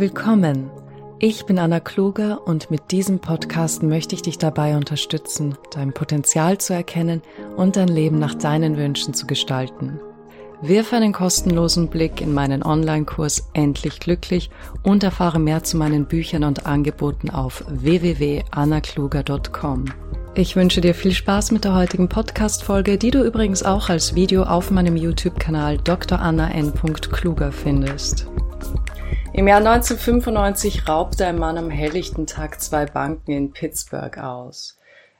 Willkommen. Ich bin Anna Kluger und mit diesem Podcast möchte ich dich dabei unterstützen, dein Potenzial zu erkennen und dein Leben nach deinen Wünschen zu gestalten. Wirf einen kostenlosen Blick in meinen Online-Kurs Endlich Glücklich und erfahre mehr zu meinen Büchern und Angeboten auf www.annakluger.com. Ich wünsche dir viel Spaß mit der heutigen Podcast-Folge, die du übrigens auch als Video auf meinem YouTube-Kanal Dr. Anna N. Kluger findest. Im Jahr 1995 raubte ein Mann am helllichten Tag zwei Banken in Pittsburgh aus.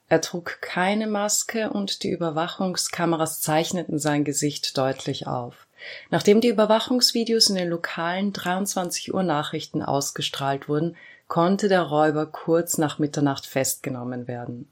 Er trug keine Maske und die Überwachungskameras zeichneten sein Gesicht deutlich auf. Nachdem die Überwachungsvideos in den lokalen 23 Uhr Nachrichten ausgestrahlt wurden, konnte der Räuber kurz nach Mitternacht festgenommen werden.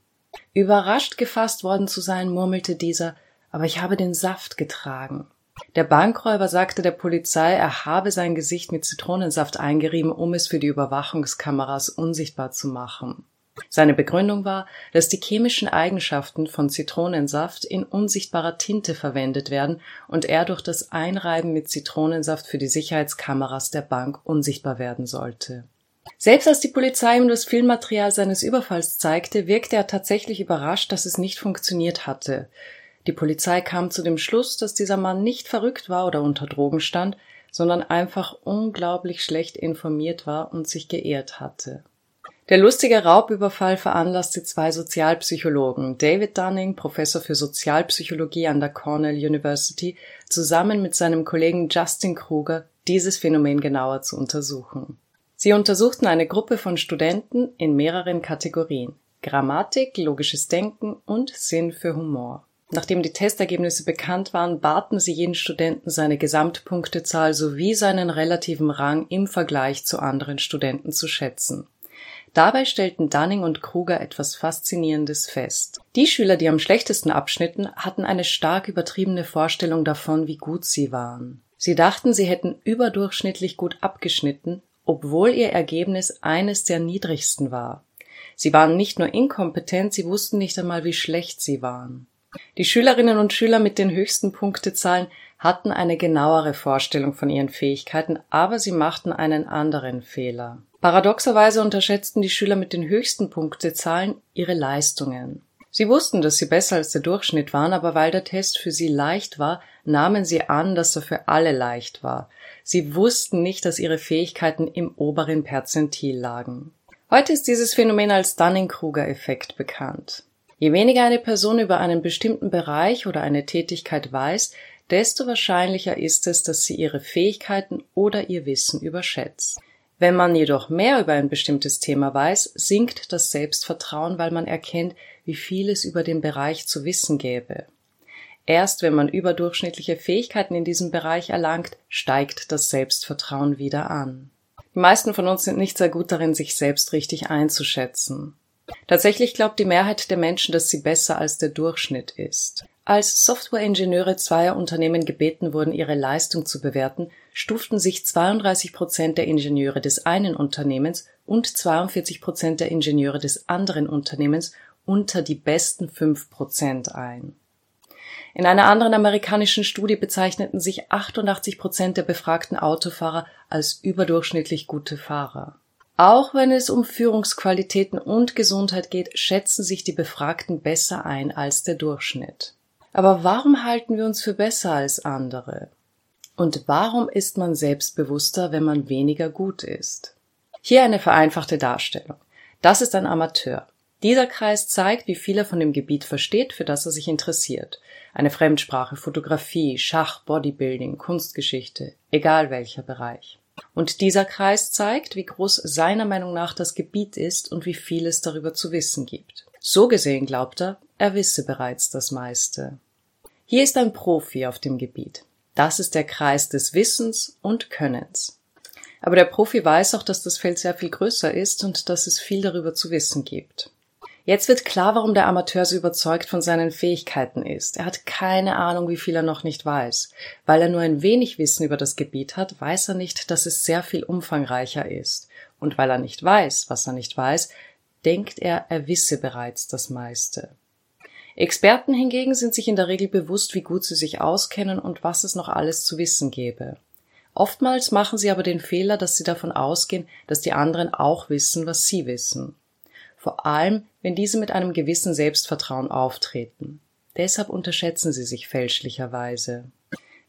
Überrascht gefasst worden zu sein, murmelte dieser, aber ich habe den Saft getragen. Der Bankräuber sagte der Polizei, er habe sein Gesicht mit Zitronensaft eingerieben, um es für die Überwachungskameras unsichtbar zu machen. Seine Begründung war, dass die chemischen Eigenschaften von Zitronensaft in unsichtbarer Tinte verwendet werden und er durch das Einreiben mit Zitronensaft für die Sicherheitskameras der Bank unsichtbar werden sollte. Selbst als die Polizei ihm das Filmmaterial seines Überfalls zeigte, wirkte er tatsächlich überrascht, dass es nicht funktioniert hatte. Die Polizei kam zu dem Schluss, dass dieser Mann nicht verrückt war oder unter Drogen stand, sondern einfach unglaublich schlecht informiert war und sich geehrt hatte. Der lustige Raubüberfall veranlasste zwei Sozialpsychologen, David Dunning, Professor für Sozialpsychologie an der Cornell University, zusammen mit seinem Kollegen Justin Kruger, dieses Phänomen genauer zu untersuchen. Sie untersuchten eine Gruppe von Studenten in mehreren Kategorien Grammatik, logisches Denken und Sinn für Humor. Nachdem die Testergebnisse bekannt waren, baten sie jeden Studenten seine Gesamtpunktezahl sowie seinen relativen Rang im Vergleich zu anderen Studenten zu schätzen. Dabei stellten Dunning und Kruger etwas Faszinierendes fest. Die Schüler, die am schlechtesten abschnitten, hatten eine stark übertriebene Vorstellung davon, wie gut sie waren. Sie dachten, sie hätten überdurchschnittlich gut abgeschnitten, obwohl ihr Ergebnis eines der niedrigsten war. Sie waren nicht nur inkompetent, sie wussten nicht einmal, wie schlecht sie waren. Die Schülerinnen und Schüler mit den höchsten Punktezahlen hatten eine genauere Vorstellung von ihren Fähigkeiten, aber sie machten einen anderen Fehler. Paradoxerweise unterschätzten die Schüler mit den höchsten Punktezahlen ihre Leistungen. Sie wussten, dass sie besser als der Durchschnitt waren, aber weil der Test für sie leicht war, nahmen sie an, dass er für alle leicht war. Sie wussten nicht, dass ihre Fähigkeiten im oberen Perzentil lagen. Heute ist dieses Phänomen als Dunning-Kruger-Effekt bekannt. Je weniger eine Person über einen bestimmten Bereich oder eine Tätigkeit weiß, desto wahrscheinlicher ist es, dass sie ihre Fähigkeiten oder ihr Wissen überschätzt. Wenn man jedoch mehr über ein bestimmtes Thema weiß, sinkt das Selbstvertrauen, weil man erkennt, wie viel es über den Bereich zu wissen gäbe. Erst wenn man überdurchschnittliche Fähigkeiten in diesem Bereich erlangt, steigt das Selbstvertrauen wieder an. Die meisten von uns sind nicht sehr gut darin, sich selbst richtig einzuschätzen. Tatsächlich glaubt die Mehrheit der Menschen, dass sie besser als der Durchschnitt ist. Als Softwareingenieure zweier Unternehmen gebeten wurden, ihre Leistung zu bewerten, stuften sich 32 Prozent der Ingenieure des einen Unternehmens und 42 Prozent der Ingenieure des anderen Unternehmens unter die besten fünf Prozent ein. In einer anderen amerikanischen Studie bezeichneten sich 88 Prozent der befragten Autofahrer als überdurchschnittlich gute Fahrer. Auch wenn es um Führungsqualitäten und Gesundheit geht, schätzen sich die Befragten besser ein als der Durchschnitt. Aber warum halten wir uns für besser als andere? Und warum ist man selbstbewusster, wenn man weniger gut ist? Hier eine vereinfachte Darstellung. Das ist ein Amateur. Dieser Kreis zeigt, wie viel er von dem Gebiet versteht, für das er sich interessiert. Eine Fremdsprache, Fotografie, Schach, Bodybuilding, Kunstgeschichte, egal welcher Bereich. Und dieser Kreis zeigt, wie groß seiner Meinung nach das Gebiet ist und wie viel es darüber zu wissen gibt. So gesehen glaubt er, er wisse bereits das meiste. Hier ist ein Profi auf dem Gebiet. Das ist der Kreis des Wissens und Könnens. Aber der Profi weiß auch, dass das Feld sehr viel größer ist und dass es viel darüber zu wissen gibt. Jetzt wird klar, warum der Amateur so überzeugt von seinen Fähigkeiten ist. Er hat keine Ahnung, wie viel er noch nicht weiß. Weil er nur ein wenig Wissen über das Gebiet hat, weiß er nicht, dass es sehr viel umfangreicher ist. Und weil er nicht weiß, was er nicht weiß, denkt er, er wisse bereits das meiste. Experten hingegen sind sich in der Regel bewusst, wie gut sie sich auskennen und was es noch alles zu wissen gäbe. Oftmals machen sie aber den Fehler, dass sie davon ausgehen, dass die anderen auch wissen, was sie wissen. Vor allem, wenn diese mit einem gewissen Selbstvertrauen auftreten. Deshalb unterschätzen sie sich fälschlicherweise.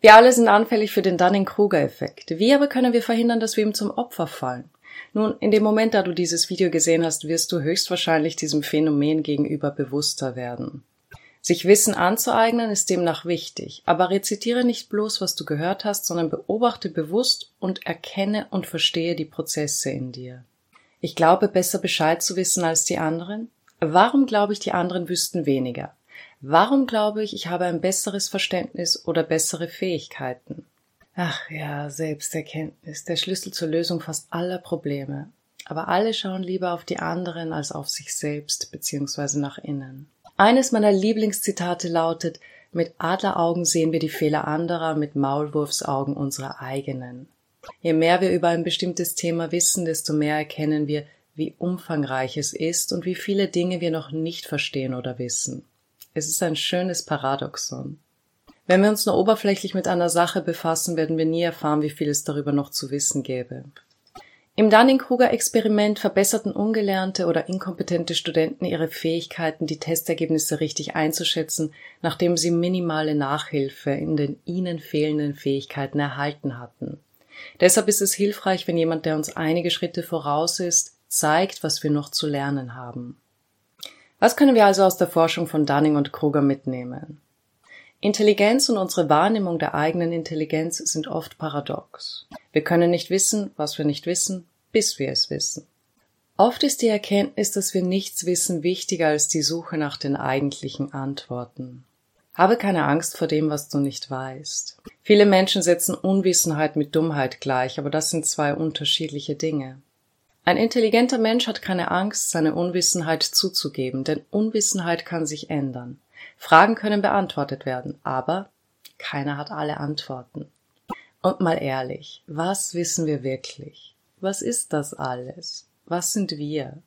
Wir alle sind anfällig für den Dunning-Kruger-Effekt. Wie aber können wir verhindern, dass wir ihm zum Opfer fallen? Nun, in dem Moment, da du dieses Video gesehen hast, wirst du höchstwahrscheinlich diesem Phänomen gegenüber bewusster werden. Sich Wissen anzueignen ist demnach wichtig, aber rezitiere nicht bloß, was du gehört hast, sondern beobachte bewusst und erkenne und verstehe die Prozesse in dir. Ich glaube, besser Bescheid zu wissen als die anderen? Warum glaube ich, die anderen wüssten weniger? Warum glaube ich, ich habe ein besseres Verständnis oder bessere Fähigkeiten? Ach ja, Selbsterkenntnis, der Schlüssel zur Lösung fast aller Probleme. Aber alle schauen lieber auf die anderen als auf sich selbst bzw. nach innen. Eines meiner Lieblingszitate lautet, mit Adleraugen sehen wir die Fehler anderer, mit Maulwurfsaugen unsere eigenen. Je mehr wir über ein bestimmtes Thema wissen, desto mehr erkennen wir, wie umfangreich es ist und wie viele Dinge wir noch nicht verstehen oder wissen. Es ist ein schönes Paradoxon. Wenn wir uns nur oberflächlich mit einer Sache befassen, werden wir nie erfahren, wie viel es darüber noch zu wissen gäbe. Im Dunning-Kruger-Experiment verbesserten ungelernte oder inkompetente Studenten ihre Fähigkeiten, die Testergebnisse richtig einzuschätzen, nachdem sie minimale Nachhilfe in den ihnen fehlenden Fähigkeiten erhalten hatten. Deshalb ist es hilfreich, wenn jemand, der uns einige Schritte voraus ist, zeigt, was wir noch zu lernen haben. Was können wir also aus der Forschung von Dunning und Kruger mitnehmen? Intelligenz und unsere Wahrnehmung der eigenen Intelligenz sind oft paradox. Wir können nicht wissen, was wir nicht wissen, bis wir es wissen. Oft ist die Erkenntnis, dass wir nichts wissen, wichtiger als die Suche nach den eigentlichen Antworten. Habe keine Angst vor dem, was du nicht weißt. Viele Menschen setzen Unwissenheit mit Dummheit gleich, aber das sind zwei unterschiedliche Dinge. Ein intelligenter Mensch hat keine Angst, seine Unwissenheit zuzugeben, denn Unwissenheit kann sich ändern. Fragen können beantwortet werden, aber keiner hat alle Antworten. Und mal ehrlich, was wissen wir wirklich? Was ist das alles? Was sind wir?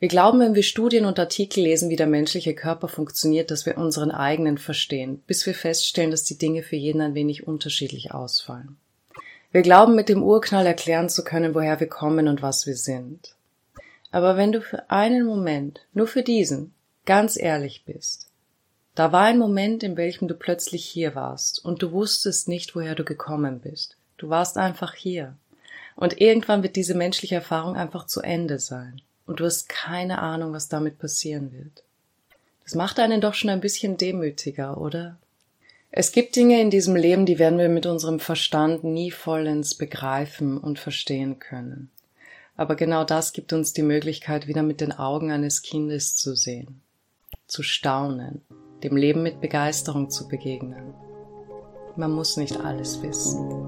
Wir glauben, wenn wir Studien und Artikel lesen, wie der menschliche Körper funktioniert, dass wir unseren eigenen verstehen, bis wir feststellen, dass die Dinge für jeden ein wenig unterschiedlich ausfallen. Wir glauben, mit dem Urknall erklären zu können, woher wir kommen und was wir sind. Aber wenn du für einen Moment, nur für diesen, ganz ehrlich bist, da war ein Moment, in welchem du plötzlich hier warst und du wusstest nicht, woher du gekommen bist. Du warst einfach hier. Und irgendwann wird diese menschliche Erfahrung einfach zu Ende sein. Und du hast keine Ahnung, was damit passieren wird. Das macht einen doch schon ein bisschen demütiger, oder? Es gibt Dinge in diesem Leben, die werden wir mit unserem Verstand nie vollends begreifen und verstehen können. Aber genau das gibt uns die Möglichkeit, wieder mit den Augen eines Kindes zu sehen, zu staunen, dem Leben mit Begeisterung zu begegnen. Man muss nicht alles wissen.